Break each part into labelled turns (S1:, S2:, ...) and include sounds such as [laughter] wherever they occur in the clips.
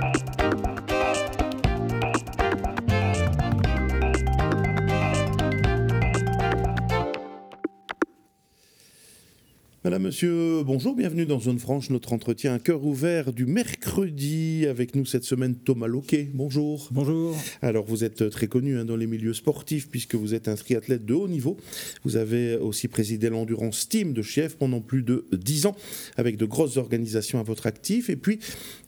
S1: Bye. Madame, monsieur, bonjour, bienvenue dans Zone Franche, notre entretien à cœur ouvert du mercredi. Avec nous cette semaine, Thomas Loquet. Bonjour.
S2: Bonjour.
S1: Alors, vous êtes très connu hein, dans les milieux sportifs puisque vous êtes un triathlète de haut niveau. Vous avez aussi présidé l'Endurance Team de Chief pendant plus de 10 ans avec de grosses organisations à votre actif. Et puis,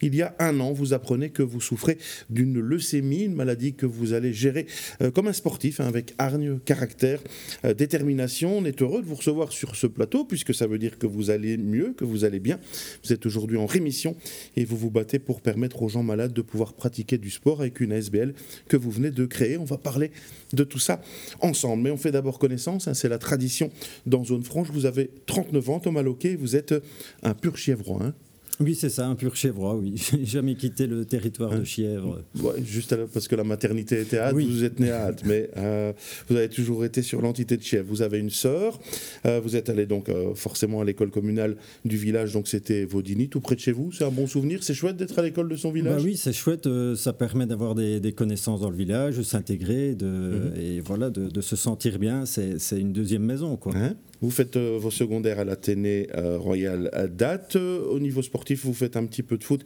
S1: il y a un an, vous apprenez que vous souffrez d'une leucémie, une maladie que vous allez gérer euh, comme un sportif hein, avec hargne, caractère, euh, détermination. On est heureux de vous recevoir sur ce plateau puisque ça veut dire que vous allez mieux, que vous allez bien. Vous êtes aujourd'hui en rémission et vous vous battez pour permettre aux gens malades de pouvoir pratiquer du sport avec une ASBL que vous venez de créer. On va parler de tout ça ensemble. Mais on fait d'abord connaissance, hein, c'est la tradition dans Zone Franche. Vous avez 39 ans, Thomas Loquet, vous êtes un pur chièvre. Hein
S2: oui, c'est ça, un pur chèvre, oui. [laughs] J'ai jamais quitté le territoire de Chièvre.
S1: juste parce que la maternité était à Hâte, vous êtes né à Hâte, mais euh, vous avez toujours été sur l'entité de Chièvre. Vous avez une sœur, euh, vous êtes allé donc euh, forcément à l'école communale du village, donc c'était Vaudiny, tout près de chez vous. C'est un bon souvenir, c'est chouette d'être à l'école de son village?
S2: bah Oui, c'est chouette, ça permet d'avoir des, connaissances dans le village, de s'intégrer, de, mhm. et voilà, de, se sentir bien. C'est une deuxième maison, quoi. Hein?
S1: Vous faites euh, vos secondaires à l'Athénée euh, Royal à date. Euh, au niveau sportif, vous faites un petit peu de foot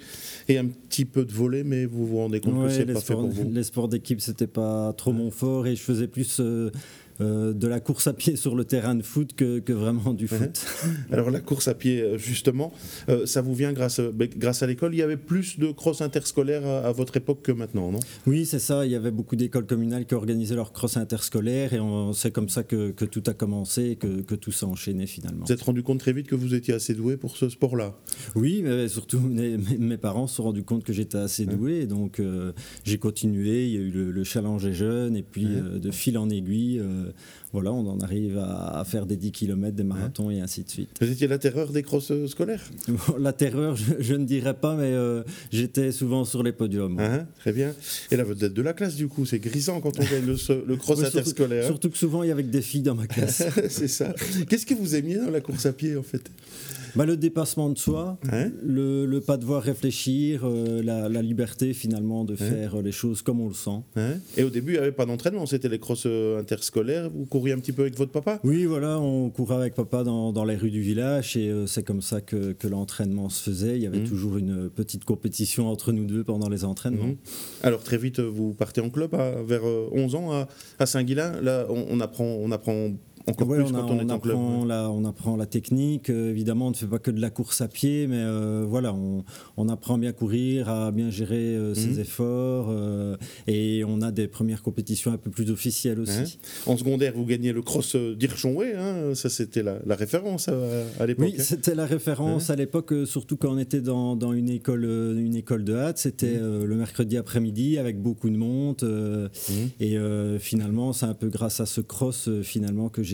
S1: et un petit peu de volet, mais vous vous rendez compte que c'est pas fait pour vous. [laughs]
S2: Les sports d'équipe, c'était pas trop mon fort et je faisais plus euh, de la course à pied sur le terrain de foot que, vraiment du foot. [laughs]
S1: Alors la course à pied, euh, justement, euh, ça vous vient grâce, grâce à l'école? Il y avait plus de cross interscolaires à, votre époque que maintenant, non?
S2: Oui, c'est ça. Il y avait beaucoup d'écoles communales qui organisaient leurs cross interscolaires et c'est comme ça que, tout a commencé et que, tout s'est enchaîné finalement.
S1: Vous êtes rendu compte très vite que vous étiez assez doué pour ce sport-là?
S2: Oui, mais surtout [laughs] mes, parents se sont rendus compte que j'étais assez doué. Donc j'ai continué. Il y a eu le, challenge des jeunes et puis de fil en aiguille voilà, on en arrive à, faire des 10 km, des marathons et ainsi de suite.
S1: Vous étiez la terreur des crosses euh, scolaires? [laughs]
S2: La terreur, je, ne dirais pas, mais euh, j'étais souvent sur les podiums.
S1: Ah, très bien. Et la vedette de la classe, du coup, c'est grisant quand on gagne le, [laughs] cross interscolaire.
S2: Hein. Surtout, que souvent, il y avait des filles dans ma [laughs] classe.
S1: c'est ça. Qu'est-ce que vous aimiez dans la course à pied, en fait?
S2: Bah, Le dépassement de soi, le, pas devoir réfléchir, euh, la, liberté finalement de faire les choses comme on le sent.
S1: Et au début, il n'y avait pas d'entraînement, c'était les crosses interscolaires. Vous couriez un petit peu avec votre papa?
S2: Oui, voilà, on courait avec papa dans, dans les rues du village et euh, c'est comme ça que, que l'entraînement se faisait. Il y avait mmh. toujours une petite compétition entre nous deux pendant les entraînements. Mmh.
S1: Alors très vite, vous partez en club à, vers 11 euh, ans à, à Saint-Guilain. Là, on, on, apprend, on apprend encore plus on, quand on, est
S2: apprend La, on apprend la technique. Euh, évidemment, on ne fait pas que de la course à pied, mais euh, voilà, on, apprend bien à courir, à bien gérer euh, ses mhm. efforts. et on a des premières compétitions un peu plus officielles aussi. Hein.
S1: En secondaire, vous gagnez le cross d'Irchonway. Hein ça, c'était la, référence à, l'époque.
S2: Oui, hein. c'était la référence à l'époque, surtout quand on était dans, dans, une, école, une école de hâte. C'était mhm. le mercredi après-midi avec beaucoup de monde. Mhm. Et finalement, c'est un peu grâce à ce cross finalement que j'ai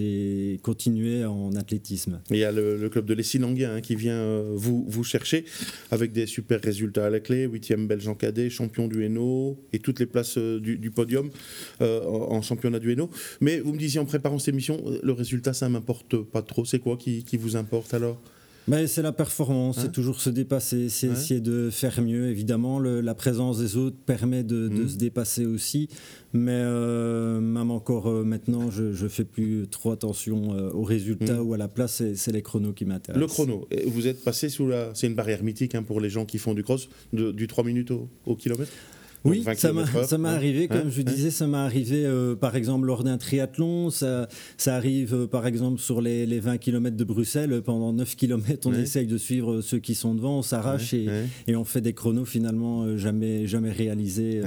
S2: continué en athlétisme.
S1: Il y a le, club de Lessinanguin hein, qui vient euh, vous, chercher avec des super résultats à la clé, 8e belge en cadet, champion du Hainaut et toutes les places euh, du, podium euh, en, championnat du Hainaut. Mais vous me disiez en préparant cette émission, le résultat ça m'importe pas trop. C'est quoi qui vous importe alors?
S2: C'est la performance, c'est hein toujours se dépasser, c'est essayer de faire mieux. Évidemment, la présence des autres permet de, mmh. se dépasser aussi, mais euh, même encore euh, maintenant, je, ne fais plus trop attention euh, aux résultats mmh. ou à la place, c'est les chronos qui m'intéressent.
S1: Le chrono, vous êtes passé sous la, c'est une barrière mythique hein, pour les gens qui font du cross, du 3 minutes au kilomètre?
S2: Oui, ça m'est arrivé, comme je disais, ça m'est arrivé euh, par exemple lors d'un triathlon, ça, ça arrive euh, par exemple sur les, les, 20 km de Bruxelles, pendant 9 km on essaye de suivre ceux qui sont devant, on s'arrache et, et, on fait des chronos finalement euh, jamais, jamais réalisés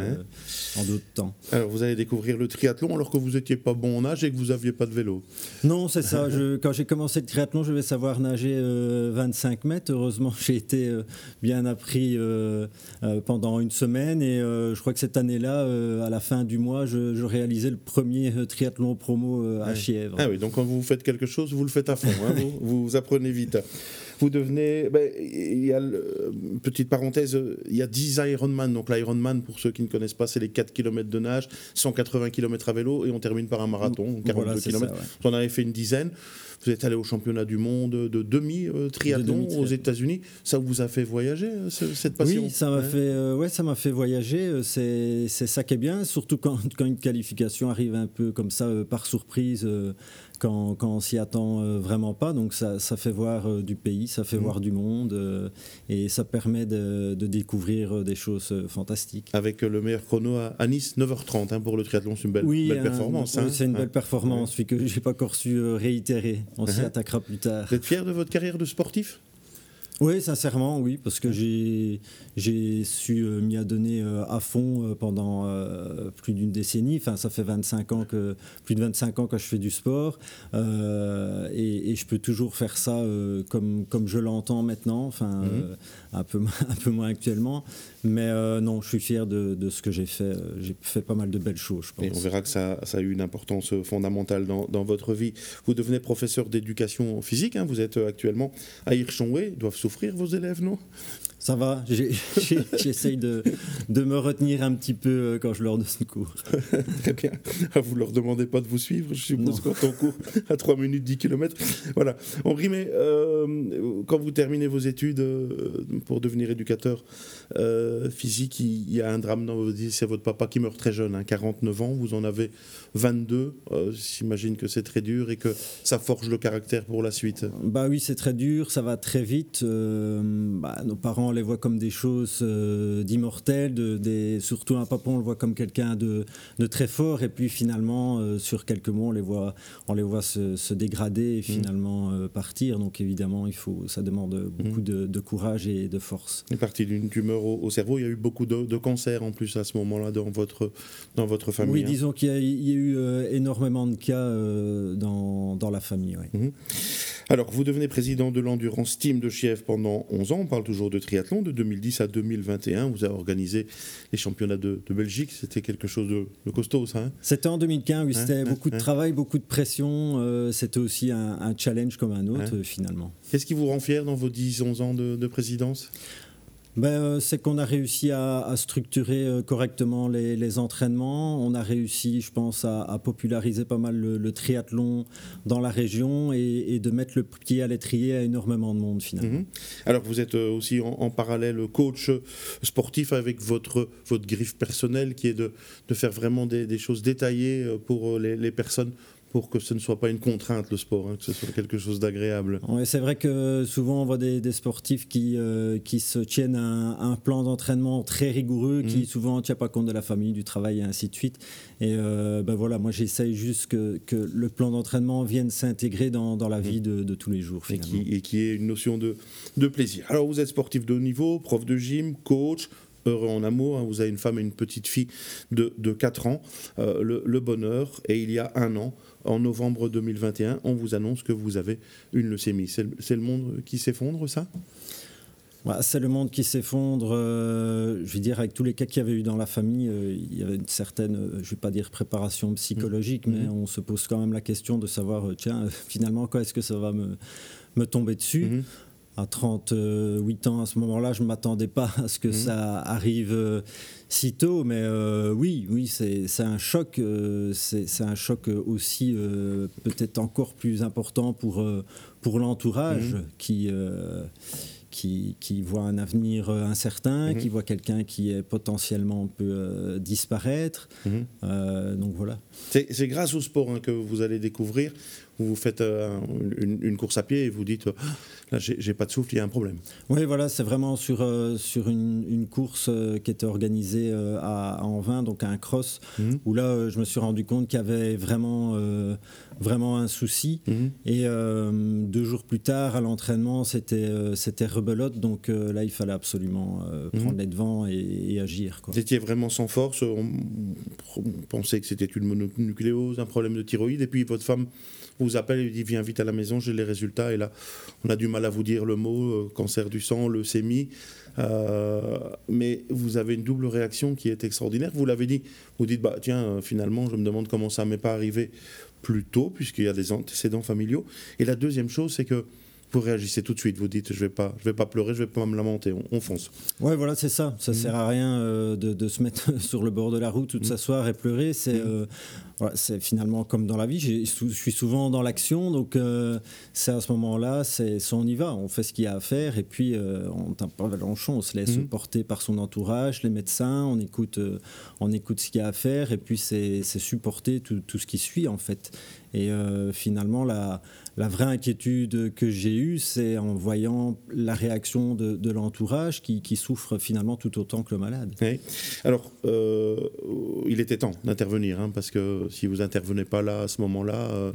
S2: en d'autres temps.
S1: Alors vous allez découvrir le triathlon alors que vous n'étiez pas bon en nage et que vous n'aviez pas de vélo.
S2: Non, c'est ça, [laughs] je, quand j'ai commencé le triathlon je vais savoir nager 25 mètres, heureusement [laughs] j'ai été bien appris pendant une semaine et euh, je crois que cette année-là, euh, à la fin du mois, je, réalisais le premier euh, triathlon promo à Chièvre.
S1: Ah oui, donc quand vous faites quelque chose, vous le faites à fond, hein, [laughs] vous, vous apprenez vite. Vous devenez. Ben, il y a, petite parenthèse, il y a 10 Ironman. Donc l'Ironman, pour ceux qui ne connaissent pas, c'est les 4 km de nage, 180 km à vélo et on termine par un marathon, 42 km. On avait fait une dizaine. Vous êtes allé au championnat du monde de demi-triathlon aux États-Unis. Ça vous a fait voyager, euh, cette passion
S2: Oui, ça m'a fait, euh, ouais, ça fait voyager. Euh, c'est, c'est ça qui est bien, surtout quand, [laughs] quand, une qualification arrive un peu comme ça, par surprise quand, quand on s'y attend euh, vraiment pas. Donc ça, ça fait voir euh, du pays, ça fait mmh. voir du monde euh, et ça permet de, de, découvrir des choses fantastiques.
S1: Avec le meilleur chrono à, Nice, 9h30 hein, pour le triathlon, c'est une belle, belle performance.
S2: Oui, hein. c'est une belle performance, ouais. que je n'ai pas encore su réitérer. On s'y uh-huh. attaquera plus tard.
S1: Vous êtes fier de votre carrière de sportif?
S2: Oui, sincèrement, oui, parce que j'ai su euh, m'y adonner euh, à fond euh, pendant plus d'une décennie. Enfin, ça fait 25 ans que, plus de 25 ans que je fais du sport. Et, je peux toujours faire ça comme, comme je l'entends maintenant, enfin, mhm. un, peu, [laughs] un peu moins actuellement. Mais non, je suis fier de, de ce que j'ai fait. J'ai fait pas mal de belles choses, je pense.
S1: Et on verra que ça, ça a eu une importance fondamentale dans, dans, votre vie. Vous devenez professeur d'éducation physique. Hein. vous êtes actuellement à Hirschonway. doivent souffrir vos élèves, non?
S2: Ça va, [laughs] j'essaye de, de, me retenir un petit peu euh, quand je leur donne cours. [laughs]
S1: Très bien. Ah, vous ne leur demandez pas de vous suivre, je suppose, quand on court à 3 minutes 10 km. Voilà. Henri, mais euh, quand vous terminez vos études euh, pour devenir éducateur physique, il y a un drame dans votre vie. C'est votre papa qui meurt très jeune, hein, 49 ans, vous en avez 22. J'imagine que c'est très dur et que ça forge le caractère pour la suite.
S2: Bah oui, c'est très dur, ça va très vite. Bah, nos parents on les voit comme des choses euh, d'immortels, de, surtout un papa, on le voit comme quelqu'un de, très fort, et puis finalement, euh, sur quelques mois, on les voit, on les voit se, dégrader et mmh. finalement euh, partir. Donc évidemment, il faut, ça demande beaucoup mmh. de, courage et de force.
S1: est parti d'une tumeur au, cerveau, il y a eu beaucoup de, cancers en plus à ce moment-là dans votre, dans votre famille.
S2: Oui, hein. disons qu'il y, a eu énormément de cas dans, dans, la famille.
S1: Mmh. Alors, vous devenez président de l'Endurance Team de Chief pendant 11 ans, on parle toujours de triathlon de 2010 à 2021. Vous avez organisé les championnats de, Belgique. C'était quelque chose de, costaud, ça hein?
S2: C'était en 2015, oui. C'était beaucoup de travail, beaucoup de pression. Euh, c'était aussi un, challenge comme un autre, finalement.
S1: Qu'est-ce qui vous rend fier dans vos 10-11 ans de présidence?
S2: Ben, euh, C'est qu'on a réussi à, structurer euh, correctement les, entraînements. On a réussi, je pense, à, populariser pas mal le, triathlon dans la région et, de mettre le pied à l'étrier à énormément de monde finalement. Mhm.
S1: Alors vous êtes euh, aussi en, parallèle coach sportif avec votre, votre griffe personnelle qui est de, de faire vraiment des, choses détaillées pour les, les personnes pour que ce ne soit pas une contrainte le sport, hein, que ce soit quelque chose d'agréable.
S2: Ouais, c'est vrai que souvent on voit des, sportifs qui, euh, qui se tiennent un, un plan d'entraînement très rigoureux, qui mhm. souvent ne tient pas compte de la famille, du travail et ainsi de suite. Et euh, ben voilà, moi j'essaye juste que, que, le plan d'entraînement vienne s'intégrer dans, dans, la mhm. vie de, de, tous les jours.
S1: Et qui, et qui, est une notion de, de plaisir. Alors vous êtes sportif de haut niveau, prof de gym, coach, heureux en amour. Hein. vous avez une femme et une petite fille de, de 4 ans. Euh, le, le, bonheur. Et il y a un an, en novembre 2021, on vous annonce que vous avez une leucémie. C'est le monde qui s'effondre, ça?
S2: C'est le monde qui s'effondre. Euh, je veux dire, avec tous les cas qu'il y avait eu dans la famille, euh, il y avait une certaine, euh, je ne vais pas dire préparation psychologique, mmh. mais mmh. on se pose quand même la question de savoir, tiens, finalement, quand est-ce que ça va me, me tomber dessus? Mmh à 38 ans à ce moment-là, je ne m'attendais pas à ce que mhm. ça arrive euh, si tôt, mais euh, oui, oui, c'est un choc, euh, c'est un choc aussi peut-être encore plus important pour, pour l'entourage mhm. qui, qui, qui, voit un avenir incertain, mhm. qui voit quelqu'un qui est potentiellement peut disparaître. donc voilà.
S1: C'est grâce au sport hein, que vous allez découvrir vous faites une, course à pied et vous dites ah, là j'ai pas de souffle, il y a un problème.
S2: Oui, voilà, c'est vraiment sur, euh, sur une, course euh, qui était organisée à, en Envin, donc à un cross, mhm. où là je me suis rendu compte qu'il y avait vraiment, vraiment un souci. Mhm. Et deux jours plus tard, à l'entraînement, c'était c'était rebelote, donc là il fallait absolument mhm. prendre les devants et, agir.
S1: Vous étiez vraiment sans force, on, on pensait que c'était une mononucléose, un problème de thyroïde, et puis votre femme vous appelle et dit viens vite à la maison, j'ai les résultats. Et là, on a du mal à vous dire le mot euh, cancer du sang, leucémie. Euh, mais vous avez une double réaction qui est extraordinaire. Vous l'avez dit, vous dites bah tiens, euh, finalement, je me demande comment ça m'est pas arrivé plus tôt, puisqu'il y a des antécédents familiaux. Et la deuxième chose, c'est que vous réagissez tout de suite. Vous dites, je vais pas, je vais pas pleurer, je vais pas me lamenter. On, fonce.
S2: Ouais, voilà, c'est ça. Ça ne mmh. sert à rien euh, de, se mettre [laughs] sur le bord de la route ou de mmh. s'asseoir et pleurer. C'est mmh. Euh, c'est finalement comme dans la vie. Je suis souvent dans l'action, donc euh, c'est à ce moment-là, c'est on y va, on fait ce qu'il y a à faire et puis on tape pas on se laisse porter par son entourage, les médecins, on écoute, on écoute ce qu'il y a à faire et puis c'est supporter tout, tout, ce qui suit en fait. Et finalement, la, la vraie inquiétude que j'ai eue, c'est en voyant la réaction de, l'entourage qui, souffre finalement tout autant que le malade.
S1: Alors, euh, il était temps d'intervenir, hein, parce que si vous intervenez pas là à ce moment-là, euh,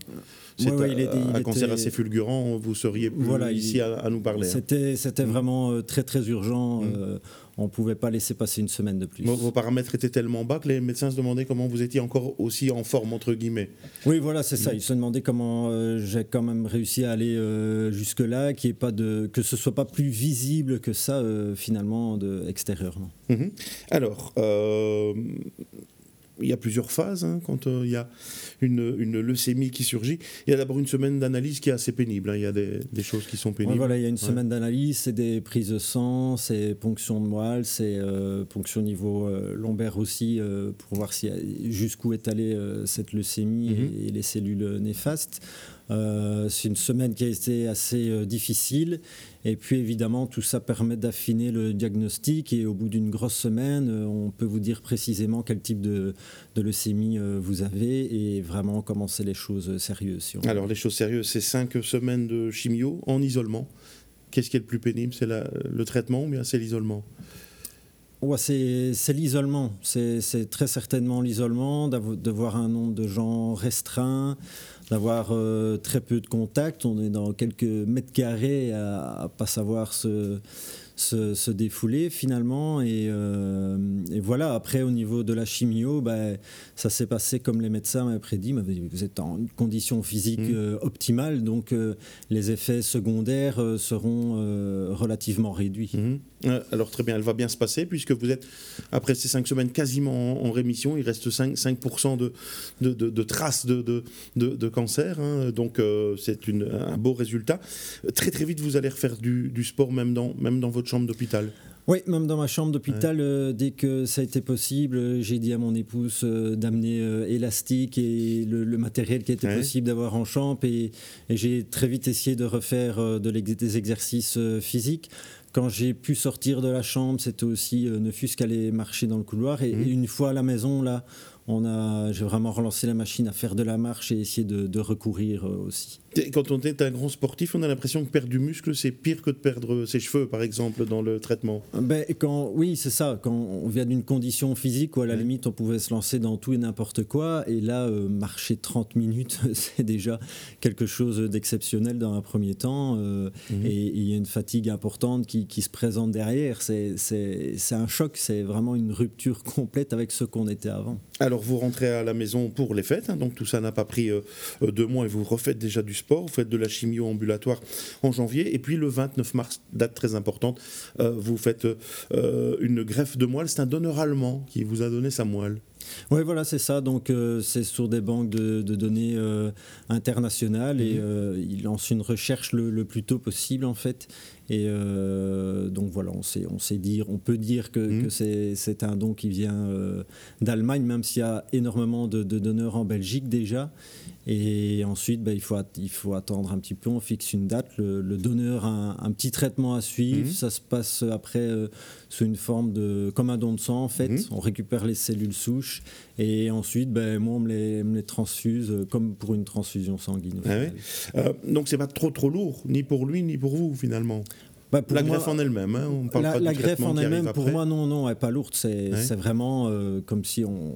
S1: c'est un, cancer assez fulgurant, vous seriez plus ici à, nous parler.
S2: Hein. C'était vraiment euh, très très urgent. Mmh on ne pouvait pas laisser passer une semaine de plus.
S1: Vos, paramètres étaient tellement bas que les médecins se demandaient comment vous étiez encore aussi en forme, entre guillemets.
S2: Oui, voilà, c'est ça. Ils se demandaient comment euh, j'ai quand même réussi à aller euh, jusque-là, pas de, que ce soit pas plus visible que ça, euh, finalement, de, extérieurement.
S1: Mhm. Alors, il y a plusieurs phases hein, quand euh, il y a une, une, leucémie qui surgit. Il y a d'abord une semaine d'analyse qui est assez pénible. Hein. Il y a des, des, choses qui sont pénibles.
S2: voilà, il y a une semaine d'analyse, c'est des prises de sang, c'est ponction de moelle, c'est euh, ponction au niveau euh, lombaire aussi pour voir si, jusqu'où est allée cette leucémie mhm. et, les cellules néfastes. C'est une semaine qui a été assez difficile et puis évidemment, tout ça permet d'affiner le diagnostic et au bout d'une grosse semaine, euh, on peut vous dire précisément quel type de, leucémie euh, vous avez et vraiment commencer les choses sérieuses.
S1: Alors les choses sérieuses, c'est cinq semaines de chimio en isolement. Qu'est-ce qui est le plus pénible? C'est le traitement ou bien c'est l'isolement?
S2: Ouais, c'est l'isolement. C'est très certainement l'isolement, de voir un nombre de gens restreint, d'avoir euh, très peu de contacts. On est dans quelques mètres carrés à, ne pas savoir se, se, défouler finalement. Euh, et, voilà, après au niveau de la chimio, ben, ça s'est passé comme les médecins m'avaient prédit. Vous êtes en condition physique mmh. euh, optimale, donc les effets secondaires seront relativement réduits.
S1: Mmh. Alors très bien, elle va bien se passer puisque vous êtes, après ces cinq semaines, quasiment en, rémission. Il reste 5%, 5 de, traces de, cancer. Hein. donc euh, c'est un beau résultat. Très très vite, vous allez refaire du, sport même dans votre chambre d'hôpital.
S2: Oui, même dans ma chambre d'hôpital, euh, dès que ça a été possible, j'ai dit à mon épouse euh, d'amener élastique et le, matériel qui était possible d'avoir en chambre. Et, j'ai très vite essayé de refaire de des exercices physiques quand j'ai pu sortir de la chambre, c'était aussi euh, ne fût-ce qu'aller marcher dans le couloir. Et, mmh. une fois à la maison, là, on a, j'ai vraiment relancé la machine à faire de la marche et essayer de, recourir euh, aussi.
S1: Quand on est un grand sportif, on a l'impression que perdre du muscle, c'est pire que de perdre ses cheveux, par exemple, dans le traitement.
S2: Ben, quand, oui, c'est ça. Quand on vient d'une condition physique où, à la limite, on pouvait se lancer dans tout et n'importe quoi, et là, euh, marcher 30 [laughs] minutes, c'est déjà quelque chose d'exceptionnel dans un premier temps, euh, mhm. et il y a une fatigue importante qui, qui se présente derrière. C'est un choc, c'est vraiment une rupture complète avec ce qu'on était avant.
S1: Alors, vous rentrez à la maison pour les fêtes, hein, donc tout ça n'a pas pris euh, deux mois et vous refaites déjà du sport, vous faites de la chimio ambulatoire en janvier, et puis le 29 mars, date très importante, euh, vous faites euh, une greffe de moelle. C'est un donneur allemand qui vous a donné sa moelle.
S2: Oui, voilà, c'est ça. Donc, c'est sur des banques de, données internationales et mhm. il lance une recherche le, le, plus tôt possible, en fait. Et euh, donc voilà, on sait, on sait dire, on peut dire que, mmh. c'est un don qui vient euh, d'Allemagne, même s'il y a énormément de, donneurs en Belgique déjà. Et ensuite, ben, il, faut, il faut attendre un petit peu, on fixe une date. Le, donneur a un, petit traitement à suivre. Mmh. Ça se passe après euh, sous une forme de. comme un don de sang en fait. Mmh. On récupère les cellules souches. Et ensuite, ben, moi, on me les, me les transfuse comme pour une transfusion sanguine.
S1: Ah donc, c'est pas trop trop lourd, ni pour lui, ni pour vous finalement? Bah, la greffe en elle-même, hein, on parle
S2: la,
S1: pas
S2: la greffe en elle-même, pour moi, non, non, elle n'est pas lourde. C'est vraiment euh, comme si on,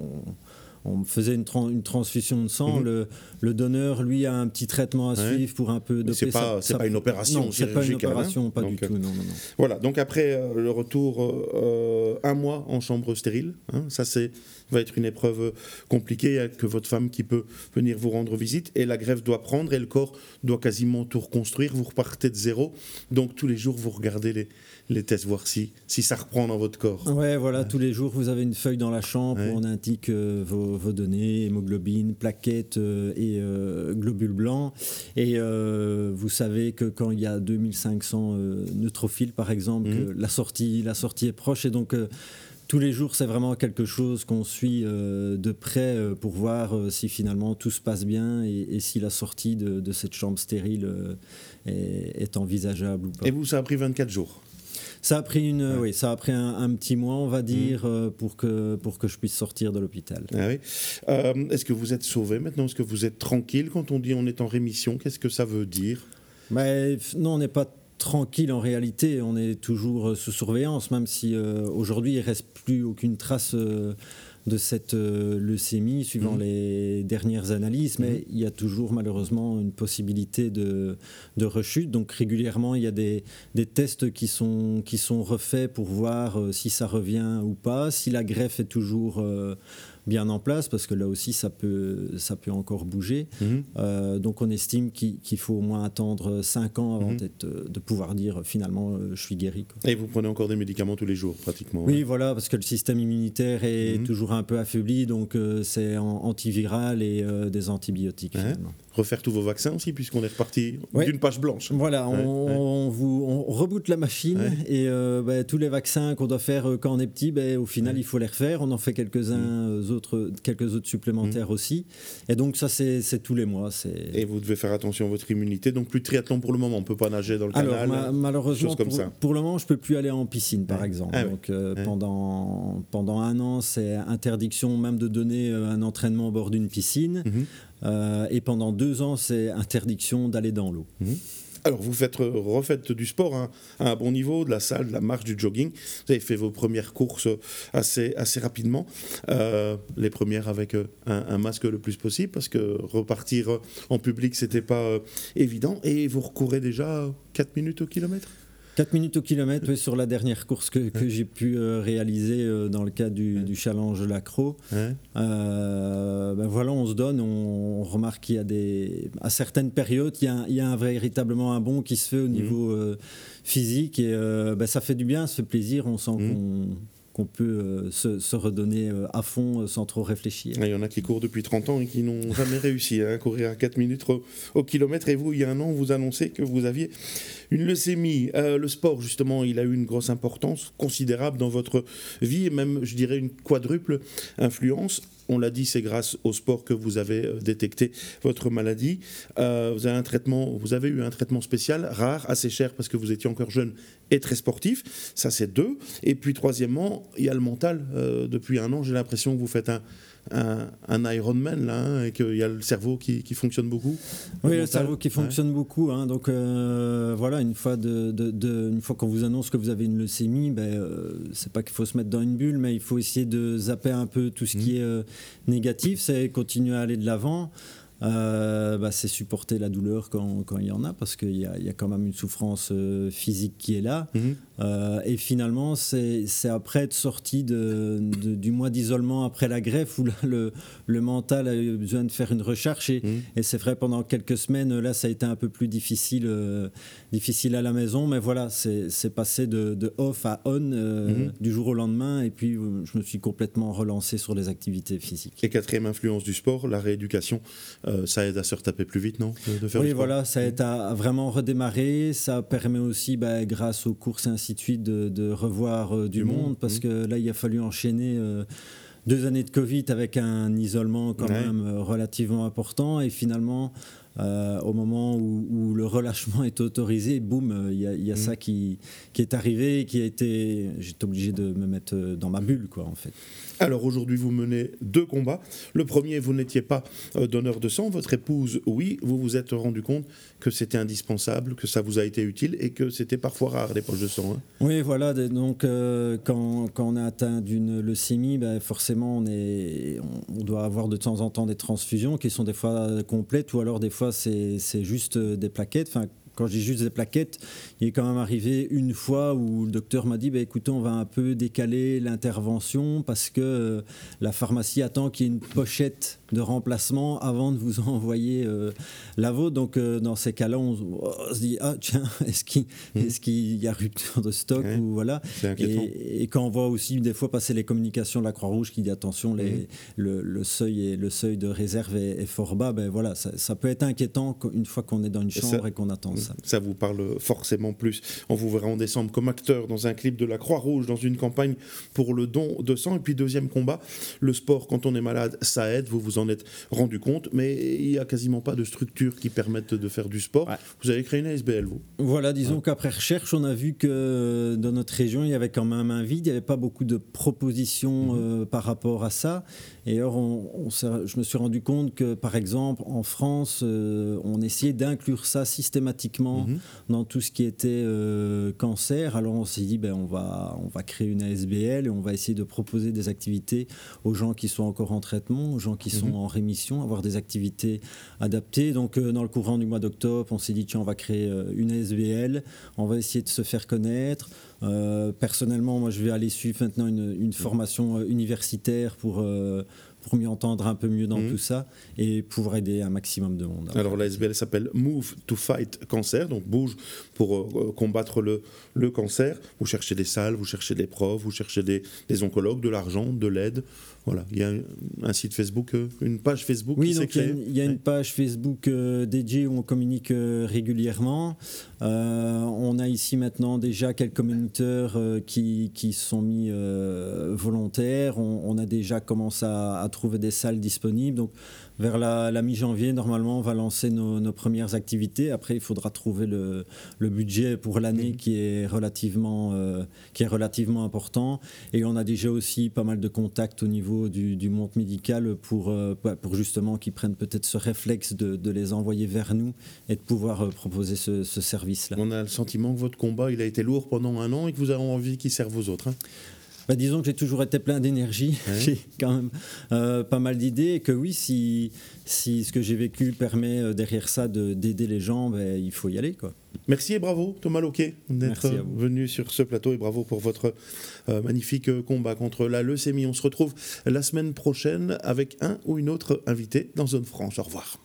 S2: on faisait une, une, transfusion de sang. Mhm. le, le, donneur, lui, a un petit traitement à suivre pour un peu
S1: de. C'est pas, pas une opération
S2: non, c'est pas une hein. opération, pas du tout. Non, non, non.
S1: Voilà. Donc après euh, le retour, euh, un mois en chambre stérile. Hein, ça c'est va être une épreuve compliquée. Il n'y a que votre femme qui peut venir vous rendre visite. Et la greffe doit prendre et le corps doit quasiment tout reconstruire. Vous repartez de zéro. Donc tous les jours, vous regardez les, les tests, voir si, si ça reprend dans votre corps.
S2: Ouais, voilà, tous les jours, vous avez une feuille dans la chambre où on indique euh, vos, vos, données, hémoglobine, plaquettes euh, et euh, globules blancs. Et vous savez que quand il y a 2500 neutrophiles, par exemple, mmh. la, sortie, la sortie est proche. Et donc, tous les jours, c'est vraiment quelque chose qu'on suit de près pour voir si finalement tout se passe bien et, si la sortie de, cette chambre stérile est, est, envisageable ou pas.
S1: Et vous, ça a pris 24 jours?
S2: Ça a pris, une, oui, ça a pris un, petit mois, on va dire, mmh. euh, pour, que, pour que je puisse sortir de l'hôpital.
S1: Ah oui. Euh, est-ce que vous êtes sauvé maintenant? Est-ce que vous êtes tranquille? Quand on dit on est en rémission Qu'est-ce que ça veut dire?
S2: Mais, Non, on n'est pas tranquille en réalité, on est toujours sous surveillance, même si euh, aujourd'hui il reste plus aucune trace de cette euh, leucémie suivant mhm. les dernières analyses, mais mhm. il y a toujours malheureusement une possibilité de, de rechute. Donc régulièrement, il y a des, des, tests qui sont, qui sont refaits pour voir euh, si ça revient ou pas, si la greffe est toujours... Euh, bien en place parce que là aussi ça peut, ça peut encore bouger. Mhm. Euh, donc on estime qu'il faut au moins attendre 5 ans avant mhm. euh, de pouvoir dire finalement euh, je suis guéri.
S1: Et vous prenez encore des médicaments tous les jours pratiquement
S2: Oui, voilà, parce que le système immunitaire est mhm. toujours un peu affaibli, donc c'est antiviral et des antibiotiques
S1: refaire tous vos vaccins aussi, puisqu'on est reparti d'une page blanche.
S2: Voilà, on, vous, on reboot la machine et bah, tous les vaccins qu'on doit faire quand on est petit, bah, au final, il faut les refaire. On en fait quelques-uns autres, quelques autres supplémentaires mm. aussi. Et donc, ça, c'est tous les mois.
S1: Et vous devez faire attention à votre immunité. Donc, plus de triathlon pour le moment. On ne peut pas nager dans le canal.
S2: Alors, malheureusement, pour, pour, le moment, je ne peux plus aller en piscine, par exemple. Ah donc, pendant, pendant un an, c'est interdiction même de donner un entraînement au bord d'une piscine. Euh, et pendant deux ans, c'est interdiction d'aller dans l'eau.
S1: Mhm. Alors, vous faites, euh, refaites du sport hein, à un bon niveau, de la salle, de la marche, du jogging. Vous avez fait vos premières courses assez, assez rapidement. Euh, les premières avec un, masque le plus possible, parce que repartir en public, c'était pas évident. Et vous recourez déjà 4 minutes au kilomètre?
S2: 4 minutes au kilomètre sur la dernière course que, j'ai pu euh, réaliser euh, dans le cadre du, challenge Lacro. Euh, ben voilà, on se donne, on, remarque qu'il y a des. À certaines périodes, il y a, un, véritablement un bond qui se fait au mmh. niveau physique et ben ça fait du bien, fait plaisir, on sent mmh. qu'on qu'on peut se, redonner à fond sans trop réfléchir.
S1: Il y en a qui courent depuis 30 ans et qui n'ont jamais réussi à courir à 4 minutes au, kilomètre. Et vous, il y a un an, vous annoncez que vous aviez une leucémie, euh, le sport justement, il a eu une grosse importance considérable dans votre vie et même, je dirais, une quadruple influence. On l'a dit, c'est grâce au sport que vous avez euh, détecté votre maladie. Euh, vous, avez eu un traitement spécial, rare, assez cher parce que vous étiez encore jeune et très sportif. Ça, c'est deux. Et puis, troisièmement, il y a le mental. depuis un an, j'ai l'impression que vous faites un, un, un Ironman là, hein, et qu'il y a le cerveau qui, qui fonctionne beaucoup.
S2: Oui, le, cerveau qui fonctionne beaucoup. Hein, donc euh, voilà, une fois, de, de, une fois qu'on vous annonce que vous avez une leucémie, ben, euh, c'est pas qu'il faut se mettre dans une bulle, mais il faut essayer de zapper un peu tout ce qui mmh. est euh, négatif, c'est continuer à aller de l'avant. Euh, bah, c'est supporter la douleur quand, quand, il y en a, parce qu'il y, y, a quand même une souffrance euh, physique qui est là. Mhm. Euh, et finalement, c'est après être sorti de, du mois d'isolement après la greffe où le, le, mental a eu besoin de faire une recherche. Et, mhm. et c'est vrai, pendant quelques semaines, là, ça a été un peu plus difficile, difficile à la maison. Mais voilà, c'est passé de, de, off à on mhm. du jour au lendemain. Et puis, je me suis complètement relancé sur les activités physiques.
S1: Et quatrième influence du sport, la rééducation. Euh, ça aide à se retaper plus vite, non?
S2: Oui, voilà, ça aide à vraiment redémarrer. Ça permet aussi, bah, grâce aux courses et ainsi de suite, de, revoir euh, du, monde, parce mmh. que là, il a fallu enchaîner euh, deux années de Covid avec un isolement quand même relativement important. Et finalement, au moment où, le relâchement est autorisé, boum, il y a, mmh. ça qui, qui, est arrivé, qui a été, j'étais obligé de me mettre dans ma bulle, quoi, en fait.
S1: Alors aujourd'hui, vous menez deux combats. Le premier, vous n'étiez pas euh, donneur de sang. Votre épouse, oui. Vous vous êtes rendu compte que c'était indispensable, que ça vous a été utile et que c'était parfois rare des poches de sang. Hein.
S2: Oui, voilà. Donc euh, quand, on est atteint d'une leucémie, ben, forcément, on, est, on, doit avoir de temps en temps des transfusions qui sont des fois complètes ou alors des fois c'est juste des plaquettes. Enfin, quand j'ai juste des plaquettes, il est quand même arrivé une fois où le docteur m'a dit bah, écoutez, on va un peu décaler l'intervention parce que euh, la pharmacie attend qu'il y ait une pochette de remplacement avant de vous [laughs] envoyer la vôtre. Donc dans ces cas-là, on, se dit ah tiens, [laughs] est-ce qu'il mmh. est qu'il y a rupture de stock ou voilà. Et, quand on voit aussi des fois passer les communications de la Croix-Rouge qui dit attention, les, mmh. le, seuil et le seuil de réserve est, fort bas, ben voilà, ça, peut être inquiétant une fois qu'on est dans une chambre et, qu'on attend ça.
S1: Ça vous parle forcément plus. On vous verra en décembre comme acteur dans un clip de la Croix-Rouge, dans une campagne pour le don de sang. Et puis deuxième combat, le sport quand on est malade, ça aide. Vous vous en êtes rendu compte, mais il n'y a quasiment pas de structure qui permettent de faire du sport. Vous avez créé une ASBL, vous.
S2: Voilà, disons qu'après recherche, on a vu que dans notre région, il y avait quand même un vide. Il n'y avait pas beaucoup de propositions mhm. euh, par rapport à ça. Et alors, on, je me suis rendu compte que, par exemple, en France, euh, on essayait d'inclure ça systématiquement mhm. dans tout ce qui était euh, cancer. Alors, on s'est dit, ben, on, va, on va créer une ASBL et on va essayer de proposer des activités aux gens qui sont encore en traitement, aux gens qui sont en rémission, avoir des activités adaptées. Donc, euh, dans le courant du mois d'octobre, on s'est dit, tiens, on va créer une ASBL, on va essayer de se faire connaître. personnellement, moi, je vais aller suivre maintenant une formation universitaire pour pour mieux entendre un peu mieux dans mhm. tout ça et pouvoir aider un maximum de monde.
S1: Alors la SBL s'appelle Move to Fight Cancer, donc bouge pour euh, combattre le, le cancer. Vous cherchez des salles, vous cherchez des profs, vous cherchez des, des oncologues, de l'argent, de l'aide. Voilà, il y a un site Facebook, euh, une page Facebook
S2: oui,
S1: qui
S2: créée. Il y a, une page Facebook euh, dédiée où on communique régulièrement. on a ici maintenant déjà quelques communiteurs qui, qui sont mis volontaires. On, a déjà commencé à, à trouver des salles disponibles. Donc vers la, mi-janvier, normalement, on va lancer nos, premières activités. Après, il faudra trouver le, budget pour l'année qui, est relativement, euh, qui est relativement important. Et on a déjà aussi pas mal de contacts au niveau du, monde médical pour, euh, pour justement qu'ils prennent peut-être ce réflexe de, les envoyer vers nous et de pouvoir euh, proposer ce, service-là.
S1: On a le sentiment que votre combat, il a été lourd pendant un an et que vous avez envie qu'il serve aux autres. Hein.
S2: Bah, disons que j'ai toujours été plein d'énergie, [laughs] j'ai quand même euh, pas mal d'idées et que oui, si, si ce que j'ai vécu permet euh, derrière ça d'aider les gens, ben, il faut y aller. Quoi.
S1: Merci et bravo Thomas Loquet d'être venu sur ce plateau et bravo pour votre euh, magnifique combat contre la leucémie. On se retrouve la semaine prochaine avec un ou une autre invité dans Zone Franche. Au revoir.